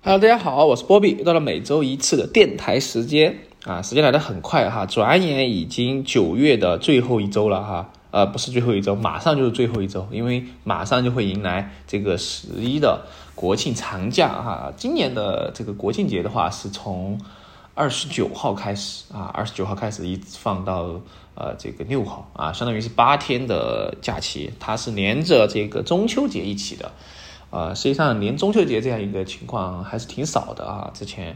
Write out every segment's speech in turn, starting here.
Hello，大家好，我是波比，又到了每周一次的电台时间啊，时间来的很快哈，转眼已经九月的最后一周了哈，呃，不是最后一周，马上就是最后一周，因为马上就会迎来这个十一的国庆长假哈。今年的这个国庆节的话，是从二十九号开始啊，二十九号开始一直放到呃这个六号啊，相当于是八天的假期，它是连着这个中秋节一起的。啊，实际上连中秋节这样一个情况还是挺少的啊。之前，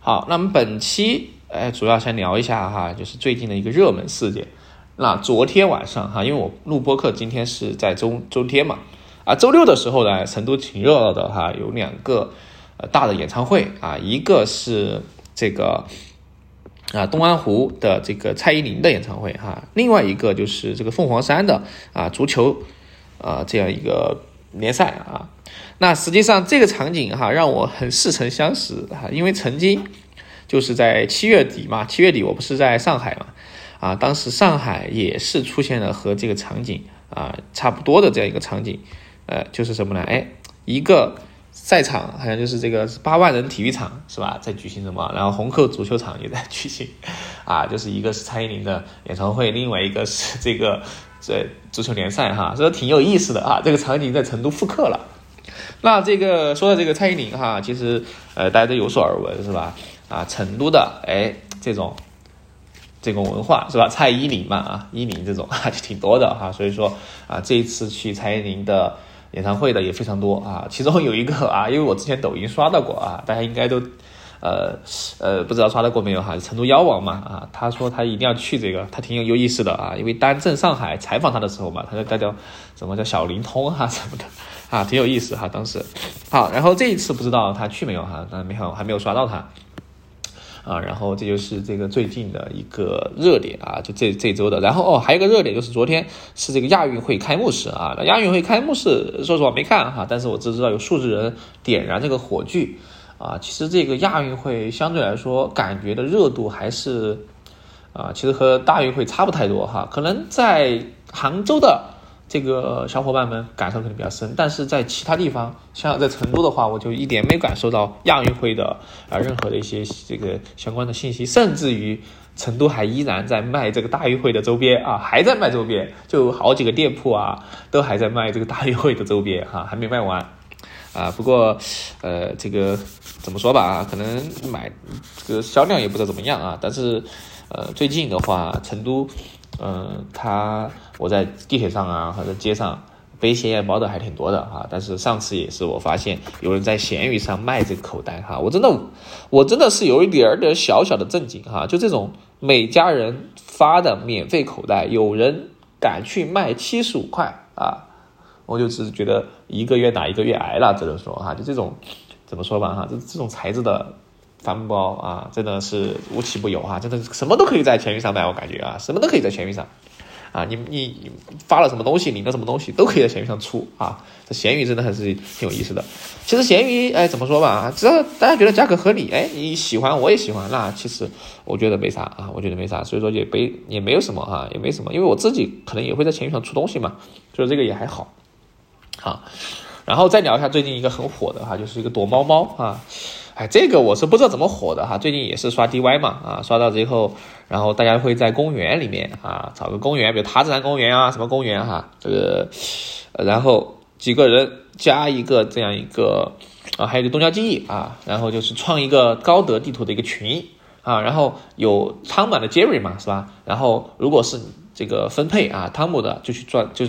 好，那么本期哎，主要先聊一下哈，就是最近的一个热门事件。那昨天晚上哈，因为我录播课今天是在周周天嘛，啊，周六的时候呢，成都挺热闹的哈，有两个呃大的演唱会啊，一个是这个啊东安湖的这个蔡依林的演唱会哈，另外一个就是这个凤凰山的啊足球啊这样一个。联赛啊，那实际上这个场景哈让我很似曾相识哈，因为曾经就是在七月底嘛，七月底我不是在上海嘛，啊，当时上海也是出现了和这个场景啊差不多的这样一个场景，呃，就是什么呢？哎，一个赛场好像就是这个八万人体育场是吧，在举行什么？然后虹口足球场也在举行，啊，就是一个是蔡依林的演唱会，另外一个是这个。这足球联赛哈，所以挺有意思的啊。这个场景在成都复刻了。那这个说到这个蔡依林哈，其实呃大家都有所耳闻是吧？啊，成都的哎这种这种文化是吧？蔡依林嘛啊，依林这种 啊就挺多的哈。所以说啊，这一次去蔡依林的演唱会的也非常多啊。其中有一个啊，因为我之前抖音刷到过啊，大家应该都。呃呃，不知道刷到过没有哈？成都妖王嘛啊，他说他一定要去这个，他挺有有意思的啊。因为单镇上海采访他的时候嘛，他就带叫什么叫小灵通哈 什么的啊，挺有意思哈。当时好，然后这一次不知道他去没有哈，但没有还没有刷到他啊。然后这就是这个最近的一个热点啊，就这这周的。然后哦，还有一个热点就是昨天是这个亚运会开幕式啊。那亚运会开幕式，说实话没看哈，但是我只知道有数字人点燃这个火炬。啊，其实这个亚运会相对来说感觉的热度还是，啊，其实和大运会差不太多哈。可能在杭州的这个小伙伴们感受可能比较深，但是在其他地方，像在成都的话，我就一点没感受到亚运会的啊任何的一些这个相关的信息，甚至于成都还依然在卖这个大运会的周边啊，还在卖周边，就好几个店铺啊都还在卖这个大运会的周边哈，还没卖完。啊，不过，呃，这个怎么说吧啊，可能买这个销量也不知道怎么样啊。但是，呃，最近的话，成都，嗯，它我在地铁上啊，或者街上背显眼包的还挺多的哈。但是上次也是我发现有人在闲鱼上卖这个口袋哈，我真的，我真的是有一点点小小的震惊哈。就这种每家人发的免费口袋，有人敢去卖七十五块啊！我就只是觉得一个月打一个月挨了，只能说哈，就这种怎么说吧哈，这这种材质的帆布包啊，真的是无奇不有哈，真的什么都可以在闲鱼上卖，我感觉啊，什么都可以在闲鱼上啊，你你发了什么东西，领了什么东西，都可以在闲鱼上出啊，这闲鱼真的还是挺有意思的。其实闲鱼哎，怎么说吧只要大家觉得价格合理，哎，你喜欢我也喜欢，那其实我觉得没啥啊，我觉得没啥，所以说也没也没有什么哈，也没什么，因为我自己可能也会在闲鱼上出东西嘛，所以这个也还好。好，然后再聊一下最近一个很火的哈，就是一个躲猫猫啊，哎，这个我是不知道怎么火的哈，最近也是刷 DY 嘛啊，刷到之后，然后大家会在公园里面啊，找个公园，比如塔子山公园啊，什么公园哈，这个，然后几个人加一个这样一个啊，还有个东郊记忆啊，然后就是创一个高德地图的一个群啊，然后有汤满的 Jerry 嘛是吧？然后如果是这个分配啊，汤姆的就去赚就。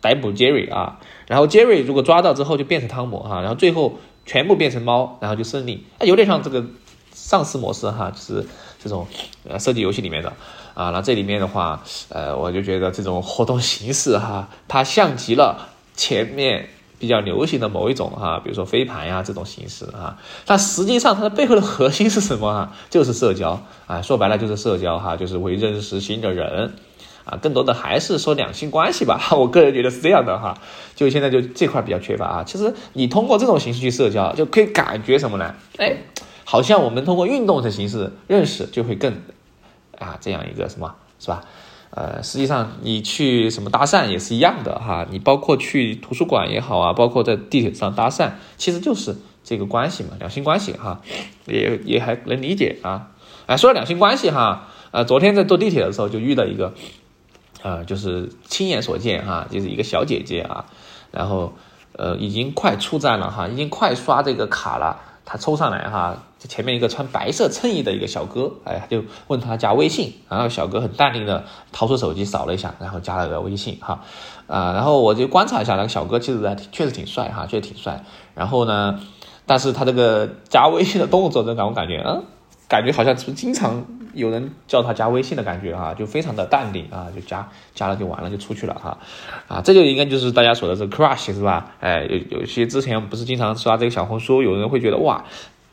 逮捕 Jerry 啊，然后 Jerry 如果抓到之后就变成汤姆哈，然后最后全部变成猫，然后就胜利，啊，有点像这个丧尸模式哈，就是这种呃射击游戏里面的。啊，那这里面的话，呃，我就觉得这种活动形式哈，它像极了前面比较流行的某一种哈，比如说飞盘呀这种形式啊，但实际上它的背后的核心是什么啊？就是社交。啊，说白了就是社交哈，就是为认识新的人。啊，更多的还是说两性关系吧，我个人觉得是这样的哈。就现在就这块比较缺乏啊。其实你通过这种形式去社交，就可以感觉什么呢？哎，好像我们通过运动的形式认识就会更啊这样一个什么，是吧？呃，实际上你去什么搭讪也是一样的哈。你包括去图书馆也好啊，包括在地铁上搭讪，其实就是这个关系嘛，两性关系哈，也也还能理解啊。哎，说到两性关系哈，呃，昨天在坐地铁的时候就遇到一个，呃，就是亲眼所见哈，就是一个小姐姐啊，然后呃已经快出站了哈，已经快刷这个卡了，她抽上来哈，前面一个穿白色衬衣的一个小哥，哎，就问他加微信，然后小哥很淡定的掏出手机扫了一下，然后加了个微信哈，啊，然后我就观察一下那个小哥，其实还确实挺帅哈，确实挺帅，然后呢，但是他这个加微信的动作，让我感觉嗯。感觉好像是经常有人叫他加微信的感觉啊，就非常的淡定啊，就加加了就完了就出去了哈，啊，这就应该就是大家说的这个 crush 是吧？哎，有有些之前不是经常刷这个小红书，有人会觉得哇，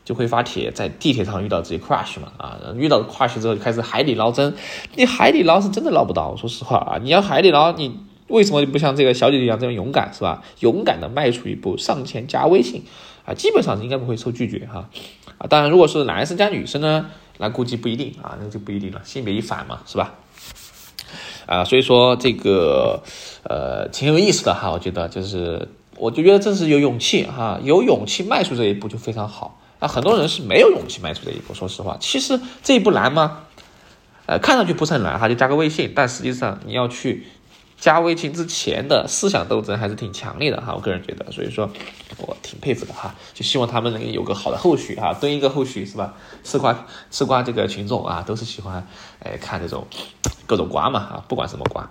就会发帖在地铁上遇到自己 crush 嘛啊，遇到 crush 之后就开始海底捞针，你海底捞是真的捞不到，说实话啊，你要海底捞你为什么就不像这个小姐姐一样这么勇敢是吧？勇敢的迈出一步上前加微信啊，基本上应该不会受拒绝哈。啊，当然，如果是男生加女生呢，那估计不一定啊，那就不一定了，性别一反嘛，是吧？啊，所以说这个呃挺有意思的哈，我觉得就是，我就觉得这是有勇气哈，有勇气迈出这一步就非常好。那很多人是没有勇气迈出这一步，说实话，其实这一步难吗？呃，看上去不是很难哈，就加个微信，但实际上你要去。加微信之前的思想斗争还是挺强烈的哈，我个人觉得，所以说我挺佩服的哈，就希望他们能有个好的后续哈，蹲一个后续是吧？吃瓜吃瓜这个群众啊，都是喜欢哎看这种各种瓜嘛啊，不管什么瓜。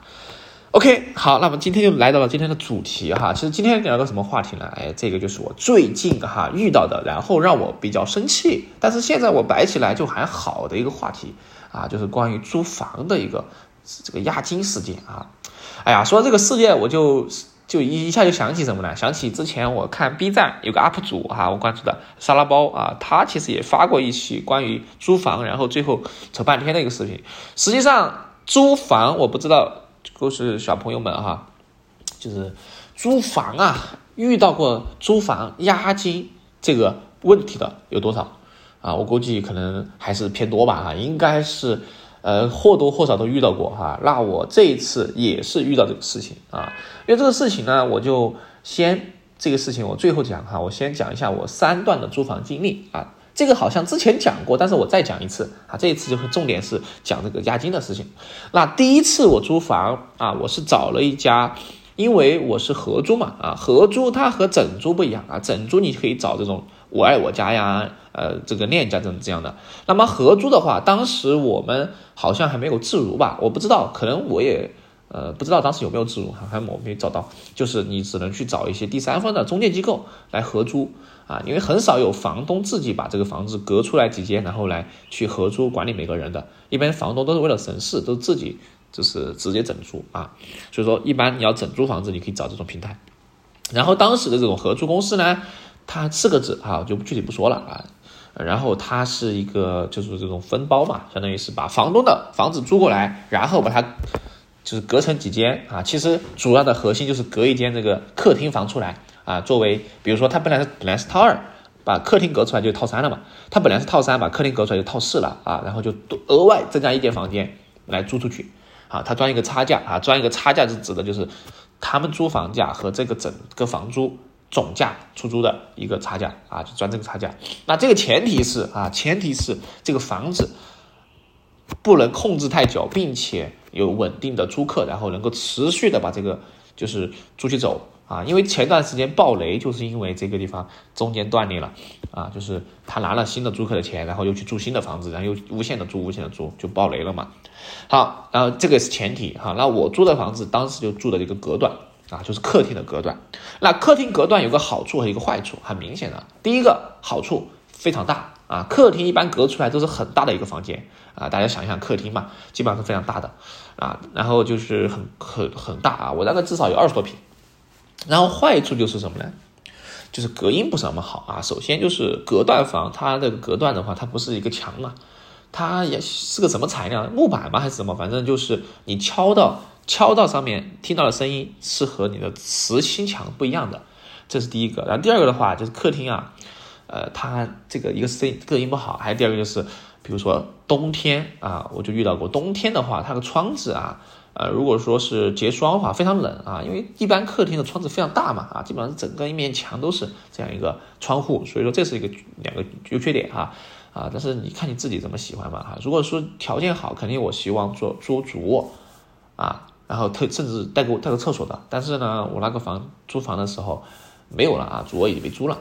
OK，好，那么今天就来到了今天的主题哈，其实今天聊个什么话题呢？哎，这个就是我最近哈遇到的，然后让我比较生气，但是现在我摆起来就还好的一个话题啊，就是关于租房的一个这个押金事件啊。哎呀，说到这个世界，我就就一一下就想起什么呢？想起之前我看 B 站有个 UP 主哈，我关注的沙拉包啊，他其实也发过一期关于租房，然后最后扯半天的一个视频。实际上，租房我不知道，就是小朋友们哈，就是租房啊，遇到过租房押金这个问题的有多少啊？我估计可能还是偏多吧哈，应该是。呃，或多或少都遇到过哈，那我这一次也是遇到这个事情啊，因为这个事情呢，我就先这个事情我最后讲哈，我先讲一下我三段的租房经历啊，这个好像之前讲过，但是我再讲一次啊，这一次就是重点是讲这个押金的事情。那第一次我租房啊，我是找了一家，因为我是合租嘛啊，合租它和整租不一样啊，整租你可以找这种我爱我家呀。呃，这个链家这种这样的，那么合租的话，当时我们好像还没有自如吧？我不知道，可能我也呃不知道当时有没有自如还，还我没找到。就是你只能去找一些第三方的中介机构来合租啊，因为很少有房东自己把这个房子隔出来几间，然后来去合租管理每个人的。一般房东都是为了省事，都自己就是直接整租啊。所以说，一般你要整租房子，你可以找这种平台。然后当时的这种合租公司呢，它四个字啊，就具体不说了啊。然后它是一个就是这种分包嘛，相当于是把房东的房子租过来，然后把它就是隔成几间啊。其实主要的核心就是隔一间这个客厅房出来啊，作为比如说它本来本来是套二，把客厅隔出来就套三了嘛。它本来是套三，把客厅隔出来就套四了啊，然后就额外增加一间房间来租出去啊。他赚一个差价啊，赚一个差价是指的就是他们租房价和这个整个房租。总价出租的一个差价啊，就赚这个差价。那这个前提是啊，前提是这个房子不能控制太久，并且有稳定的租客，然后能够持续的把这个就是租去走啊。因为前段时间暴雷，就是因为这个地方中间断裂了啊，就是他拿了新的租客的钱，然后又去住新的房子，然后又无限的租，无限的租，就暴雷了嘛。好，然后这个是前提哈。那我租的房子当时就住的这个隔断。啊，就是客厅的隔断。那客厅隔断有个好处和一个坏处，很明显的。第一个好处非常大啊，客厅一般隔出来都是很大的一个房间啊，大家想一想，客厅嘛，基本上是非常大的啊。然后就是很很很大啊，我那个至少有二十多平。然后坏处就是什么呢？就是隔音不是那么好啊。首先就是隔断房，它的隔断的话，它不是一个墙嘛，它也是个什么材料？木板吗？还是什么？反正就是你敲到。敲到上面听到的声音是和你的磁心墙不一样的，这是第一个。然后第二个的话就是客厅啊，呃，它这个一个声隔音不好，还有第二个就是，比如说冬天啊，我就遇到过冬天的话，它的窗子啊，呃，如果说是结霜的话，非常冷啊，因为一般客厅的窗子非常大嘛，啊，基本上整个一面墙都是这样一个窗户，所以说这是一个两个优缺点哈，啊，但是你看你自己怎么喜欢嘛哈。如果说条件好，肯定我希望做做主卧啊，然后特甚至带个带个厕所的，但是呢，我那个房租房的时候没有了啊，主卧已经被租了。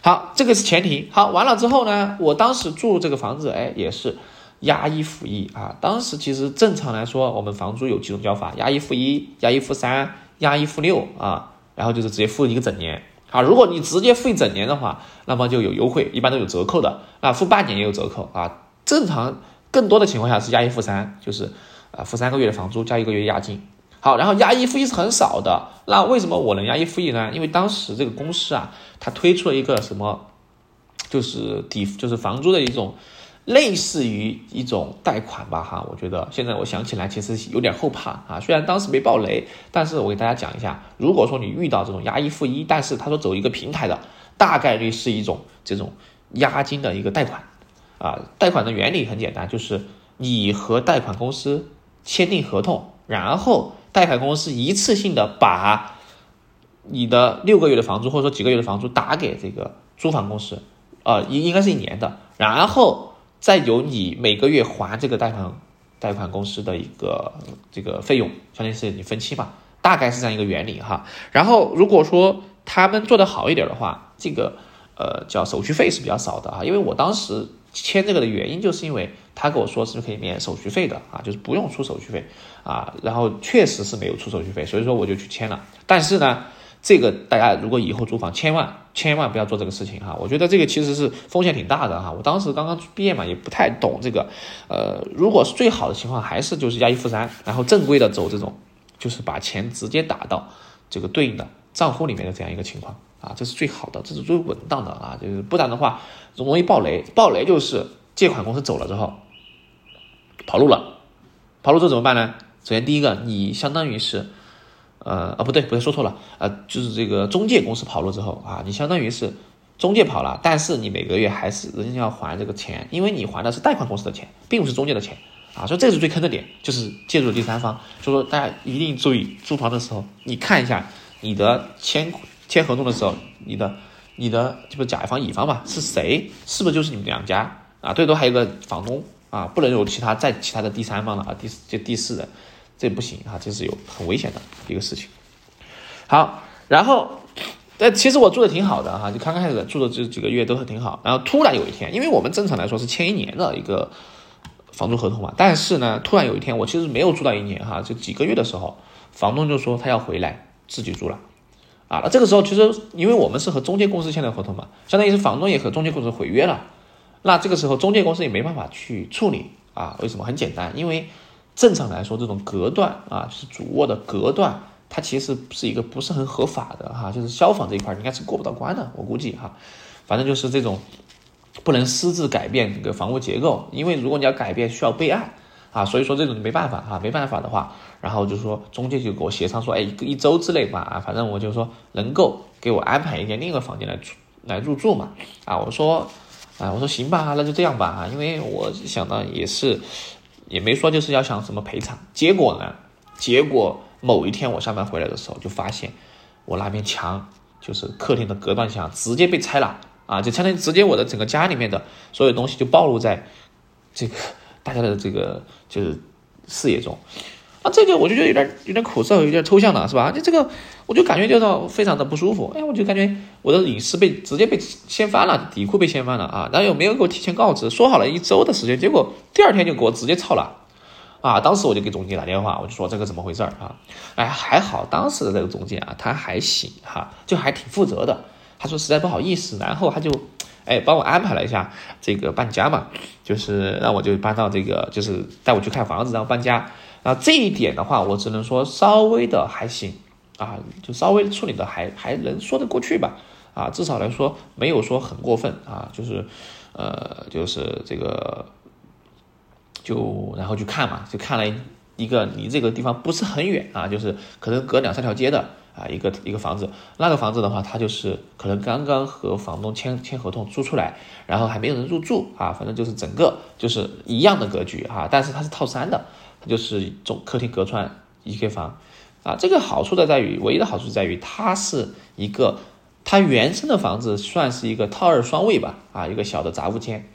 好，这个是前提。好，完了之后呢，我当时住这个房子，哎，也是。押一付一啊！当时其实正常来说，我们房租有几种交法：押一付一、押一付三、押一付六啊。然后就是直接付一个整年啊。如果你直接付一整年的话，那么就有优惠，一般都有折扣的那。付半年也有折扣啊。正常更多的情况下是押一付三，就是啊付三个月的房租加一个月押金。好，然后押一付一是很少的。那为什么我能押一付一呢？因为当时这个公司啊，它推出了一个什么，就是抵就是房租的一种。类似于一种贷款吧，哈，我觉得现在我想起来其实有点后怕啊。虽然当时没爆雷，但是我给大家讲一下，如果说你遇到这种押一付一，但是他说走一个平台的，大概率是一种这种押金的一个贷款啊。贷款的原理很简单，就是你和贷款公司签订合同，然后贷款公司一次性的把你的六个月的房租或者说几个月的房租打给这个租房公司，呃，应应该是一年的，然后。再由你每个月还这个贷款贷款公司的一个这个费用，相当于是你分期嘛，大概是这样一个原理哈。然后如果说他们做的好一点的话，这个呃叫手续费是比较少的哈。因为我当时签这个的原因，就是因为他跟我说是可以免手续费的啊，就是不用出手续费啊。然后确实是没有出手续费，所以说我就去签了。但是呢。这个大家如果以后租房，千万千万不要做这个事情哈！我觉得这个其实是风险挺大的哈。我当时刚刚毕业嘛，也不太懂这个。呃，如果是最好的情况，还是就是押一付三，然后正规的走这种，就是把钱直接打到这个对应的账户里面的这样一个情况啊，这是最好的，这是最稳当的啊。就是不然的话，容易爆雷。爆雷就是借款公司走了之后跑路了，跑路之后怎么办呢？首先第一个，你相当于是。呃啊不对不对说错了呃就是这个中介公司跑路之后啊，你相当于是中介跑了，但是你每个月还是人家要还这个钱，因为你还的是贷款公司的钱，并不是中介的钱啊，所以这是最坑的点，就是借助第三方。所以说大家一定注意租房的时候，你看一下你的签签合同的时候，你的你的就是甲方乙方嘛是谁，是不是就是你们两家啊？最多还有个房东啊，不能有其他再其他的第三方了啊，第就第四人。这不行啊，这是有很危险的一个事情。好，然后，呃，其实我住的挺好的哈，就刚开始住的这几个月都是挺好。然后突然有一天，因为我们正常来说是签一年的一个房租合同嘛，但是呢，突然有一天我其实没有住到一年哈，就几个月的时候，房东就说他要回来自己住了。啊，那这个时候其实因为我们是和中介公司签的合同嘛，相当于是房东也和中介公司毁约了。那这个时候中介公司也没办法去处理啊？为什么？很简单，因为。正常来说，这种隔断啊，就是主卧的隔断，它其实是一个不是很合法的哈，就是消防这一块应该是过不到关的，我估计哈，反正就是这种不能私自改变这个房屋结构，因为如果你要改变需要备案啊，所以说这种没办法哈，没办法的话，然后就说中介就给我协商说，哎，一个一周之内吧，啊，反正我就说能够给我安排一间另一个房间来住来入住嘛，啊，我说，啊，我说行吧，那就这样吧啊，因为我想呢也是。也没说就是要想什么赔偿，结果呢？结果某一天我下班回来的时候，就发现我那面墙，就是客厅的隔断墙，直接被拆了啊！就相当于直接我的整个家里面的所有东西就暴露在这个大家的这个就是视野中。啊，这个我就觉得有点有点苦涩，有点抽象了，是吧？你这个我就感觉就是非常的不舒服。哎，我就感觉我的隐私被直接被掀翻了，底裤被掀翻了啊！然后又没有给我提前告知，说好了一周的时间，结果第二天就给我直接操了啊！当时我就给总监打电话，我就说这个怎么回事啊？哎，还好当时的这个总监啊，他还行哈，就还挺负责的。他说实在不好意思，然后他就哎帮我安排了一下这个搬家嘛，就是让我就搬到这个，就是带我去看房子，然后搬家。那这一点的话，我只能说稍微的还行啊，就稍微处理的还还能说得过去吧，啊，至少来说没有说很过分啊，就是，呃，就是这个，就然后去看嘛，就看了一个离这个地方不是很远啊，就是可能隔两三条街的啊一个一个房子，那个房子的话，它就是可能刚刚和房东签签合同租出来，然后还没有人入住啊，反正就是整个就是一样的格局啊，但是它是套三的。它就是总客厅隔窗一间房，啊，这个好处的在于，唯一的好处在于它是一个，它原生的房子算是一个套二双卫吧，啊，一个小的杂物间，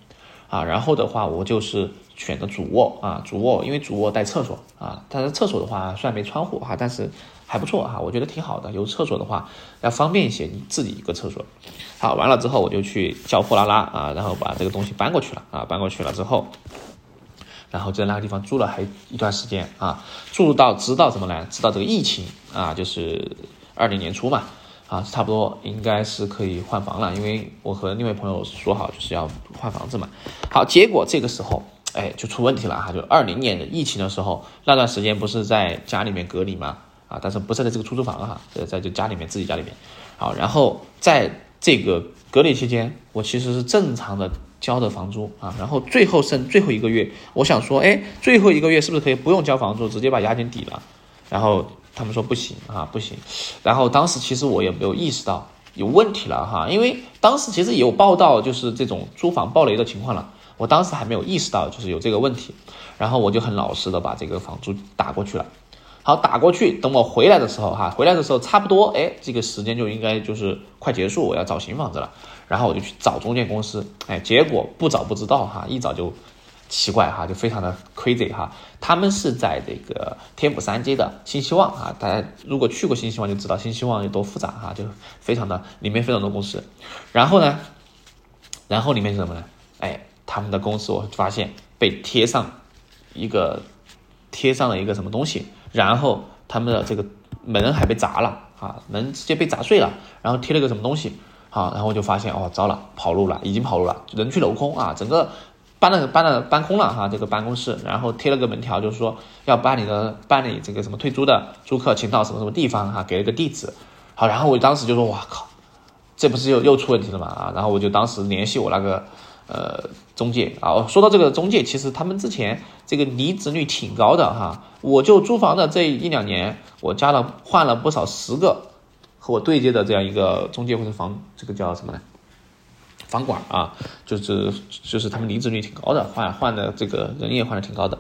啊，然后的话我就是选的主卧啊，主卧因为主卧带厕所啊，但是厕所的话虽然没窗户哈，但是。还不错哈，我觉得挺好的。有厕所的话，要方便一些，你自己一个厕所。好，完了之后我就去叫货拉拉啊，然后把这个东西搬过去了啊，搬过去了之后，然后在那个地方住了还一段时间啊，住到直到什么呢？直到这个疫情啊，就是二零年初嘛啊，差不多应该是可以换房了，因为我和另外朋友说好就是要换房子嘛。好，结果这个时候哎就出问题了哈，就二零年的疫情的时候，那段时间不是在家里面隔离吗？啊，但是不是在这个出租房哈，在在就家里面自己家里面，好，然后在这个隔离期间，我其实是正常的交的房租啊，然后最后剩最后一个月，我想说，哎，最后一个月是不是可以不用交房租，直接把押金抵了？然后他们说不行啊，不行。然后当时其实我也没有意识到有问题了哈，因为当时其实有报道，就是这种租房暴雷的情况了，我当时还没有意识到就是有这个问题，然后我就很老实的把这个房租打过去了。好，打过去。等我回来的时候，哈，回来的时候差不多，哎，这个时间就应该就是快结束，我要找新房子了。然后我就去找中介公司，哎，结果不找不知道，哈，一找就奇怪，哈，就非常的 crazy，哈。他们是在这个天府三街的新希望，啊，大家如果去过新希望就知道新希望有多复杂，哈，就非常的里面非常多公司。然后呢，然后里面是什么呢？哎，他们的公司我发现被贴上一个贴上了一个什么东西。然后他们的这个门还被砸了啊，门直接被砸碎了，然后贴了个什么东西，好，然后我就发现哦，糟了，跑路了，已经跑路了，人去楼空啊，整个搬了搬了搬空了哈，这个办公室，然后贴了个门条，就是说要办理的办理这个什么退租的租客，请到什么什么地方哈，给了个地址，好，然后我当时就说哇靠，这不是又又出问题了嘛啊，然后我就当时联系我那个。呃，中介啊，说到这个中介，其实他们之前这个离职率挺高的哈。我就租房的这一两年，我加了换了不少十个和我对接的这样一个中介或者房，这个叫什么呢？房管啊，就是就是他们离职率挺高的，换换的这个人也换的挺高的。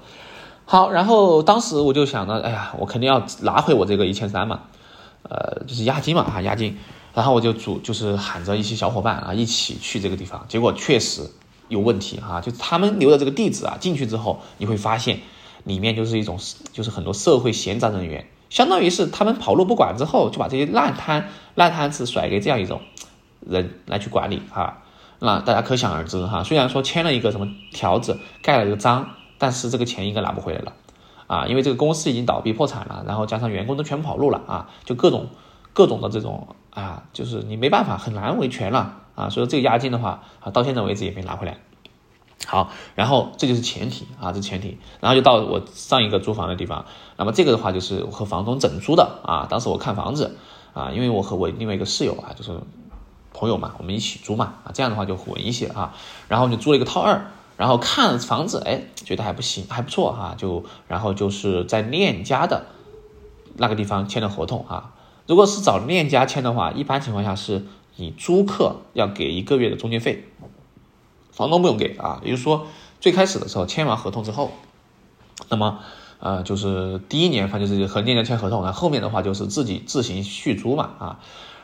好，然后当时我就想着，哎呀，我肯定要拿回我这个一千三嘛，呃，就是押金嘛哈，押金。然后我就组，就是喊着一些小伙伴啊，一起去这个地方。结果确实有问题哈，就他们留的这个地址啊，进去之后你会发现，里面就是一种，就是很多社会闲杂人员，相当于是他们跑路不管之后，就把这些烂摊烂摊子甩给这样一种人来去管理哈。那大家可想而知哈，虽然说签了一个什么条子，盖了一个章，但是这个钱应该拿不回来了啊，因为这个公司已经倒闭破产了，然后加上员工都全跑路了啊，就各种各种的这种。啊，就是你没办法，很难维权了啊，所以这个押金的话啊，到现在为止也没拿回来。好，然后这就是前提啊，这前提，然后就到我上一个租房的地方，那么这个的话就是和房东整租的啊，当时我看房子啊，因为我和我另外一个室友啊，就是朋友嘛，我们一起租嘛啊，这样的话就稳一些啊，然后就租了一个套二，然后看房子，哎，觉得还不行，还不错哈，就然后就是在链家的那个地方签了合同啊。如果是找链家签的话，一般情况下是你租客要给一个月的中介费，房东不用给啊。也就是说，最开始的时候签完合同之后，那么呃就是第一年反正就是和链家签合同，那后后面的话就是自己自行续租嘛啊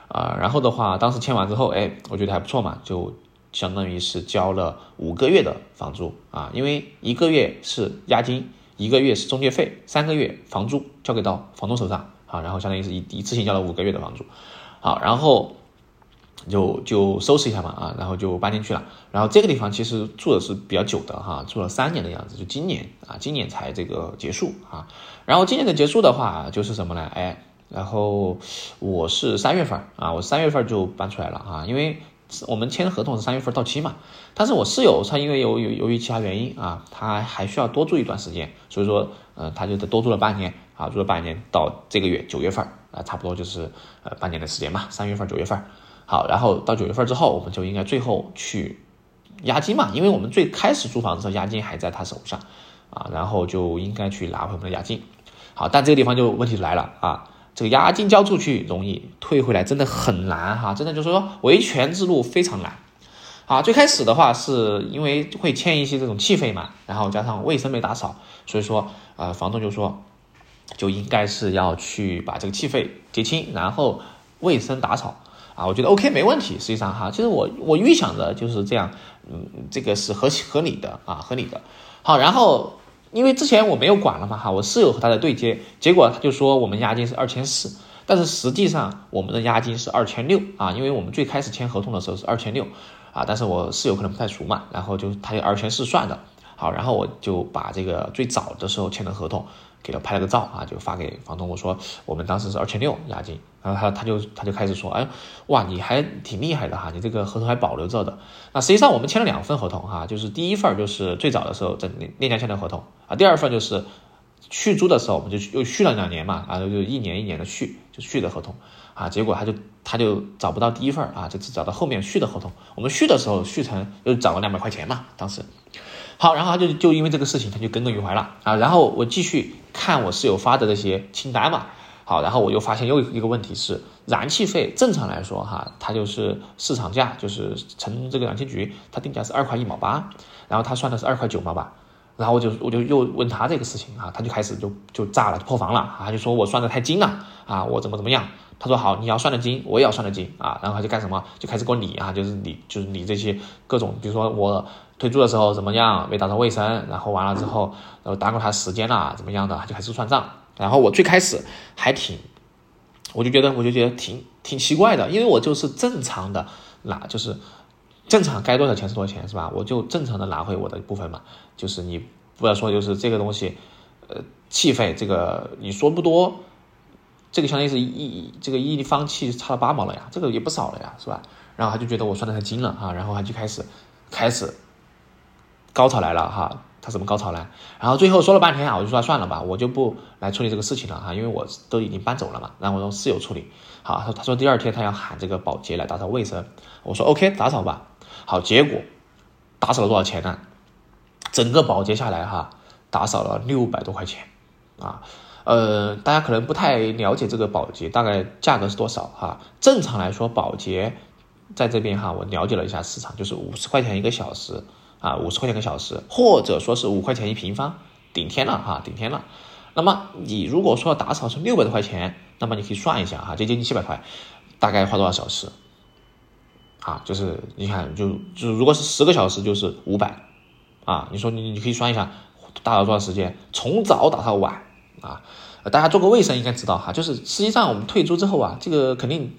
啊，然后的话当时签完之后，哎，我觉得还不错嘛，就相当于是交了五个月的房租啊，因为一个月是押金，一个月是中介费，三个月房租交给到房东手上。啊，然后相当于是一一次性交了五个月的房租，好，然后就就收拾一下嘛啊，然后就搬进去了。然后这个地方其实住的是比较久的哈，住了三年的样子，就今年啊，今年才这个结束啊。然后今年的结束的话就是什么呢？哎，然后我是三月份啊，我三月份就搬出来了啊，因为我们签的合同是三月份到期嘛。但是我室友他因为由由由于其他原因啊，他还需要多住一段时间，所以说呃，他就得多住了半年。啊，住了半年，到这个月九月份啊，差不多就是呃半年的时间吧，三月份、九月份。好，然后到九月份之后，我们就应该最后去押金嘛，因为我们最开始租房的时候押金还在他手上啊，然后就应该去拿回我们的押金。好，但这个地方就问题来了啊，这个押金交出去容易，退回来真的很难哈，真的就是说维权之路非常难啊，最开始的话是因为会欠一些这种气费嘛，然后加上卫生没打扫，所以说呃房东就说就应该是要去把这个气费结清，然后卫生打扫啊，我觉得 OK 没问题。实际上哈，其实我我预想的就是这样，嗯，这个是合合理的啊，合理的。好，然后因为之前我没有管了嘛哈，我室友和他的对接，结果他就说我们押金是二千四。但是实际上，我们的押金是二千六啊，因为我们最开始签合同的时候是二千六啊，但是我室友可能不太熟嘛，然后就他就二千四算的，好，然后我就把这个最早的时候签的合同给他拍了个照啊，就发给房东，我说我们当时是二千六押金，然后他他就他就开始说，哎，哇，你还挺厉害的哈，你这个合同还保留着的。那实际上我们签了两份合同哈，就是第一份就是最早的时候在链家签的合同啊，第二份就是。续租的时候，我们就又续了两年嘛，啊，就一年一年的续，就续的合同，啊，结果他就他就找不到第一份啊，就只找到后面续的合同。我们续的时候续成又涨了两百块钱嘛，当时，好，然后他就就因为这个事情，他就耿耿于怀了啊。然后我继续看我室友发的这些清单嘛，好，然后我又发现又一个问题是，燃气费正常来说哈，它就是市场价，就是成这个燃气局它定价是二块一毛八，然后他算的是二块九毛八。然后我就我就又问他这个事情啊，他就开始就就炸了，破防了啊，就说我算的太精了啊，我怎么怎么样？他说好，你要算的精，我也要算的精啊。然后他就干什么？就开始给我理啊，就是理就是理这些各种，比如说我退租的时候怎么样，没打扫卫生，然后完了之后，然后耽误他时间了，怎么样的，他就开始算账。然后我最开始还挺，我就觉得我就觉得挺挺奇怪的，因为我就是正常的拿就是。正常该多少钱是多少钱是吧？我就正常的拿回我的部分嘛。就是你不要说，就是这个东西，呃，气费这个你说不多，这个相当于是一这个一方气差了八毛了呀，这个也不少了呀，是吧？然后他就觉得我算的太精了啊，然后他就开始开始高潮来了哈。他怎么高潮呢？然后最后说了半天啊，我就说算了吧，我就不来处理这个事情了哈，因为我都已经搬走了嘛，然后我让室友处理。好，他他说第二天他要喊这个保洁来打扫卫生，我说 OK 打扫吧。好，结果打扫了多少钱呢？整个保洁下来哈，打扫了六百多块钱啊。呃，大家可能不太了解这个保洁大概价格是多少哈。正常来说，保洁在这边哈，我了解了一下市场，就是五十块钱一个小时啊，五十块钱一个小时，或者说是五块钱一平方，顶天了哈，顶天了。那么你如果说打扫是六百多块钱，那么你可以算一下哈，接近七百块，大概花多少小时？啊，就是你看，就就如果是十个小时，就是五百，啊，你说你你可以算一下，打扫多少时间？从早打到晚，啊，大家做过卫生应该知道哈，就是实际上我们退租之后啊，这个肯定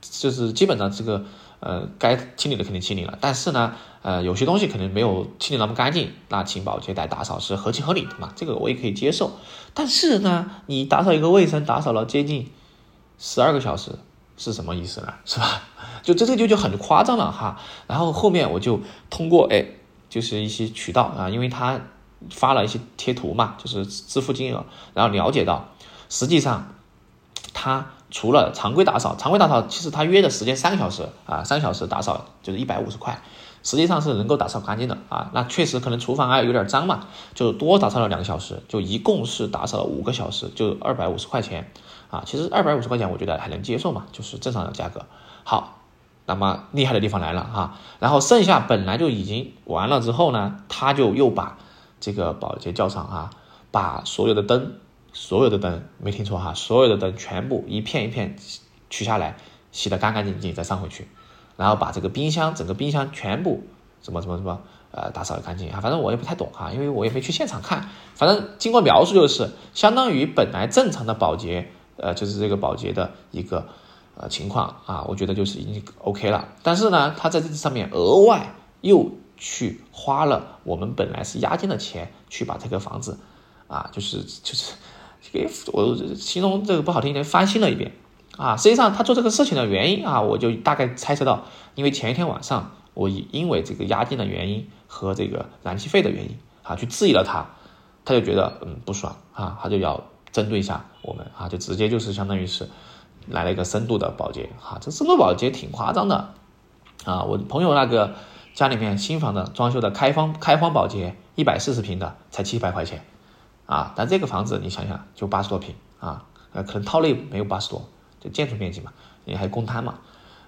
就是基本上这个呃该清理的肯定清理了，但是呢，呃有些东西可能没有清理那么干净，那请保洁来打扫是合情合理的嘛，这个我也可以接受。但是呢，你打扫一个卫生打扫了接近十二个小时。是什么意思呢？是吧？就这这就就很夸张了哈。然后后面我就通过哎，就是一些渠道啊，因为他发了一些贴图嘛，就是支付金额，然后了解到，实际上他除了常规打扫，常规打扫其实他约的时间三个小时啊，三个小时打扫就是一百五十块，实际上是能够打扫干净的啊。那确实可能厨房啊有点脏嘛，就多打扫了两个小时，就一共是打扫了五个小时，就二百五十块钱。啊，其实二百五十块钱我觉得还能接受嘛，就是正常的价格。好，那么厉害的地方来了哈，然后剩下本来就已经完了之后呢，他就又把这个保洁叫上啊，把所有的灯，所有的灯没听错哈，所有的灯全部一片一片取下来，洗得干干净净再上回去，然后把这个冰箱整个冰箱全部什么什么什么呃打扫干净啊，反正我也不太懂哈，因为我也没去现场看，反正经过描述就是相当于本来正常的保洁。呃，就是这个保洁的一个呃情况啊，我觉得就是已经 OK 了。但是呢，他在这上面额外又去花了我们本来是押金的钱，去把这个房子啊，就是就是给我形容这个不好听一点，翻新了一遍啊。实际上他做这个事情的原因啊，我就大概猜测到，因为前一天晚上我因为这个押金的原因和这个燃气费的原因啊，去质疑了他，他就觉得嗯不爽啊，他就要。针对一下我们啊，就直接就是相当于是来了一个深度的保洁哈，这深度保洁挺夸张的啊。我朋友那个家里面新房的装修的开荒开荒保洁，一百四十平的才七百块钱啊，但这个房子你想想就八十多平啊，呃可能套内没有八十多，就建筑面积嘛，也还公摊嘛，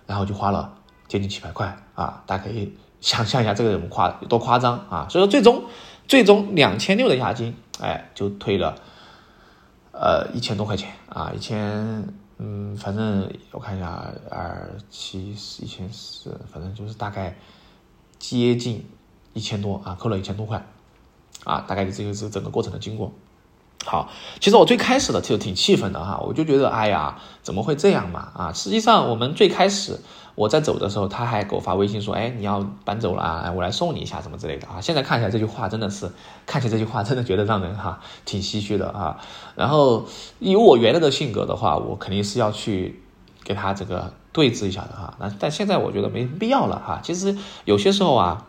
然后就花了接近七百块啊，大家可以想象一下这个有夸有多夸张啊！所以说最终最终两千六的押金，哎，就退了，呃一千多块钱啊，一千嗯，反正我看一下二七四一千四，反正就是大概接近一千多啊，扣了一千多块啊，大概就这个是整个过程的经过。好，其实我最开始的就挺气愤的哈，我就觉得哎呀，怎么会这样嘛啊！实际上我们最开始我在走的时候，他还给我发微信说，哎，你要搬走了啊，我来送你一下什么之类的啊。现在看起来这句话真的是，看起来这句话真的觉得让人哈挺唏嘘的啊。然后以我原来的性格的话，我肯定是要去给他这个对峙一下的哈。那但现在我觉得没必要了哈。其实有些时候啊，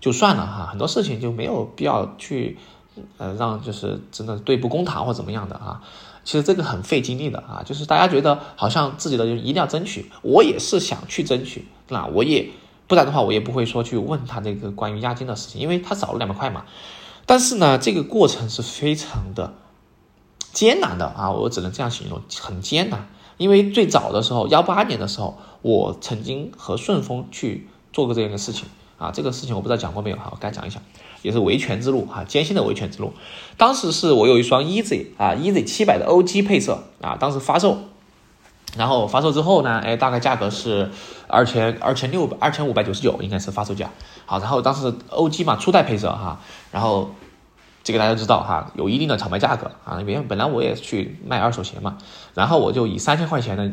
就算了哈，很多事情就没有必要去。呃，让就是真的对簿公堂或怎么样的啊？其实这个很费精力的啊，就是大家觉得好像自己的就一定要争取，我也是想去争取，那我也不然的话，我也不会说去问他这个关于押金的事情，因为他少了两百块嘛。但是呢，这个过程是非常的艰难的啊，我只能这样形容，很艰难。因为最早的时候，幺八年的时候，我曾经和顺丰去做过这样的事情啊，这个事情我不知道讲过没有哈，我该讲一下。也是维权之路哈，艰辛的维权之路。当时是我有一双 Easy 啊，Easy 七百的 OG 配色啊，当时发售，然后发售之后呢，哎，大概价格是二千二千六百二千五百九十九，应该是发售价。好，然后当时 OG 嘛，初代配色哈，然后这个大家知道哈，有一定的炒卖价格啊，因为本来我也去卖二手鞋嘛，然后我就以三千块钱的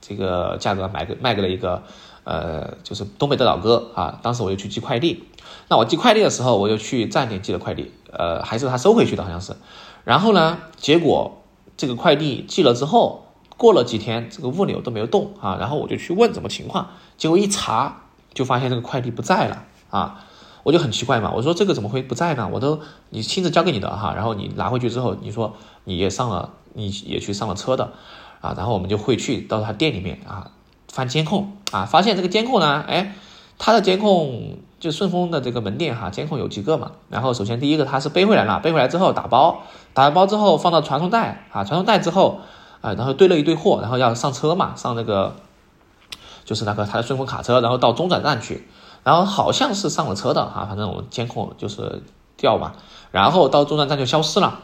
这个价格买个卖给了一个。呃，就是东北的老哥啊，当时我就去寄快递，那我寄快递的时候，我就去站点寄了快递，呃，还是他收回去的，好像是。然后呢，结果这个快递寄了之后，过了几天，这个物流都没有动啊，然后我就去问怎么情况，结果一查就发现这个快递不在了啊，我就很奇怪嘛，我说这个怎么会不在呢？我都你亲自交给你的哈，然后你拿回去之后，你说你也上了，你也去上了车的啊，然后我们就会去到他店里面啊。翻监控啊，发现这个监控呢，哎，他的监控就顺丰的这个门店哈，监控有几个嘛。然后首先第一个它是背回来了，背回来之后打包，打完包之后放到传送带啊，传送带之后啊，然后堆了一堆货，然后要上车嘛，上那个就是那个他的顺丰卡车，然后到中转站去，然后好像是上了车的哈，反正我们监控就是调嘛，然后到中转站就消失了，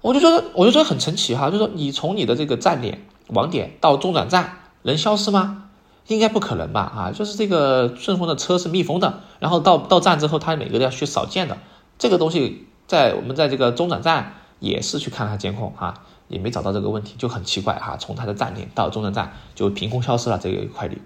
我就觉得我就觉得很神奇哈，就说你从你的这个站点网点到中转站。能消失吗？应该不可能吧？啊，就是这个顺丰的车是密封的，然后到到站之后，他每个都要去扫件的。这个东西在我们在这个中转站也是去看他监控啊，也没找到这个问题，就很奇怪哈。从他的站点到中转站就凭空消失了这个快递。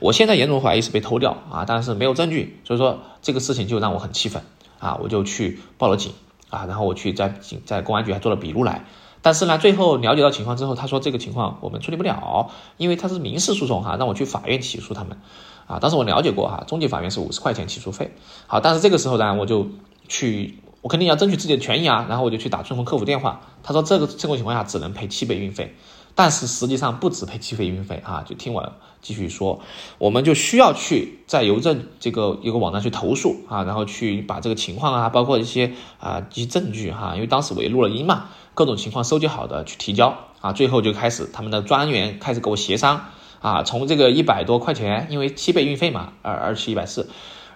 我现在严重怀疑是被偷掉啊，但是没有证据，所以说这个事情就让我很气愤啊，我就去报了警啊，然后我去在警在公安局还做了笔录来。但是呢，最后了解到情况之后，他说这个情况我们处理不了，因为他是民事诉讼哈，让我去法院起诉他们，啊，当时我了解过哈，中级法院是五十块钱起诉费，好，但是这个时候呢，我就去，我肯定要争取自己的权益啊，然后我就去打顺丰客服电话，他说这个这种情况下只能赔七倍运费，但是实际上不止赔七倍运费啊，就听我继续说，我们就需要去在邮政这个一个网站去投诉啊，然后去把这个情况啊，包括一些啊一些证据哈，因为当时我也录了音嘛。各种情况收集好的去提交啊，最后就开始他们的专员开始跟我协商啊，从这个一百多块钱，因为七倍运费嘛，二二七一百四，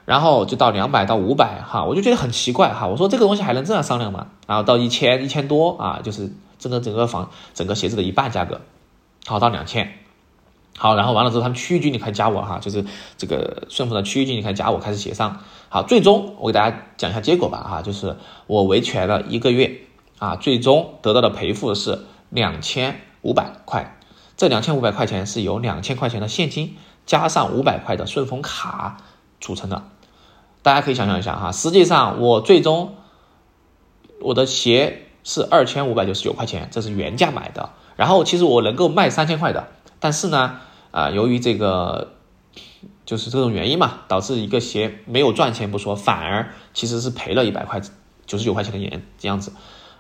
然后就到两百到五百哈，我就觉得很奇怪哈，我说这个东西还能这样商量吗？然后到一千一千多啊，就是真的整个房整个鞋子的一半价格，好到两千，好，然后完了之后他们区域经理开始加我哈，就是这个顺丰的区域经理开始加我开始协商，好，最终我给大家讲一下结果吧哈，就是我维权了一个月。啊，最终得到的赔付是两千五百块，这两千五百块钱是由两千块钱的现金加上五百块的顺丰卡组成的。大家可以想象一下哈，实际上我最终我的鞋是二千五百九十九块钱，这是原价买的。然后其实我能够卖三千块的，但是呢，啊，由于这个就是这种原因嘛，导致一个鞋没有赚钱不说，反而其实是赔了一百块九十九块钱的盐这样子。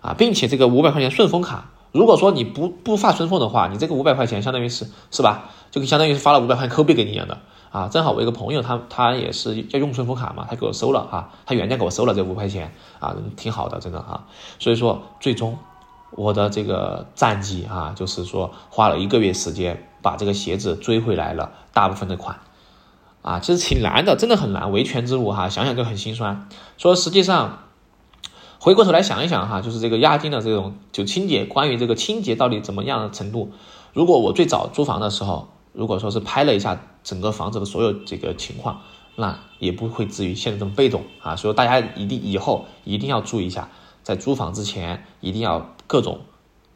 啊，并且这个五百块钱顺丰卡，如果说你不不发顺丰的话，你这个五百块钱相当于是是吧？就相当于是发了五百块扣币给你一样的啊。正好我一个朋友，他他也是要用顺丰卡嘛，他给我收了哈，他原价给我收了这五块钱啊，挺好的，真的哈。所以说，最终我的这个战绩啊，就是说花了一个月时间把这个鞋子追回来了，大部分的款啊，其实挺难的，真的很难，维权之路哈，想想就很心酸。说实际上，回过头来想一想哈，就是这个押金的这种就清洁，关于这个清洁到底怎么样的程度？如果我最早租房的时候，如果说是拍了一下整个房子的所有这个情况，那也不会至于现在这么被动啊。所以大家一定以后一定要注意一下，在租房之前一定要各种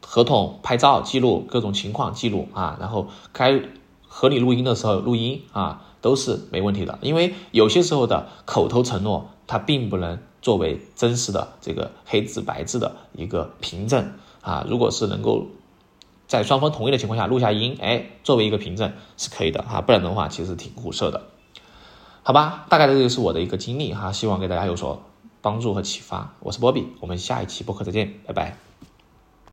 合同拍照记录，各种情况记录啊，然后该合理录音的时候录音啊。都是没问题的，因为有些时候的口头承诺，它并不能作为真实的这个黑字白字的一个凭证啊。如果是能够在双方同意的情况下录下音，哎，作为一个凭证是可以的啊。不然的话，其实挺苦涩的，好吧？大概这就是我的一个经历哈，希望给大家有所帮助和启发。我是波比，我们下一期播客再见，拜拜。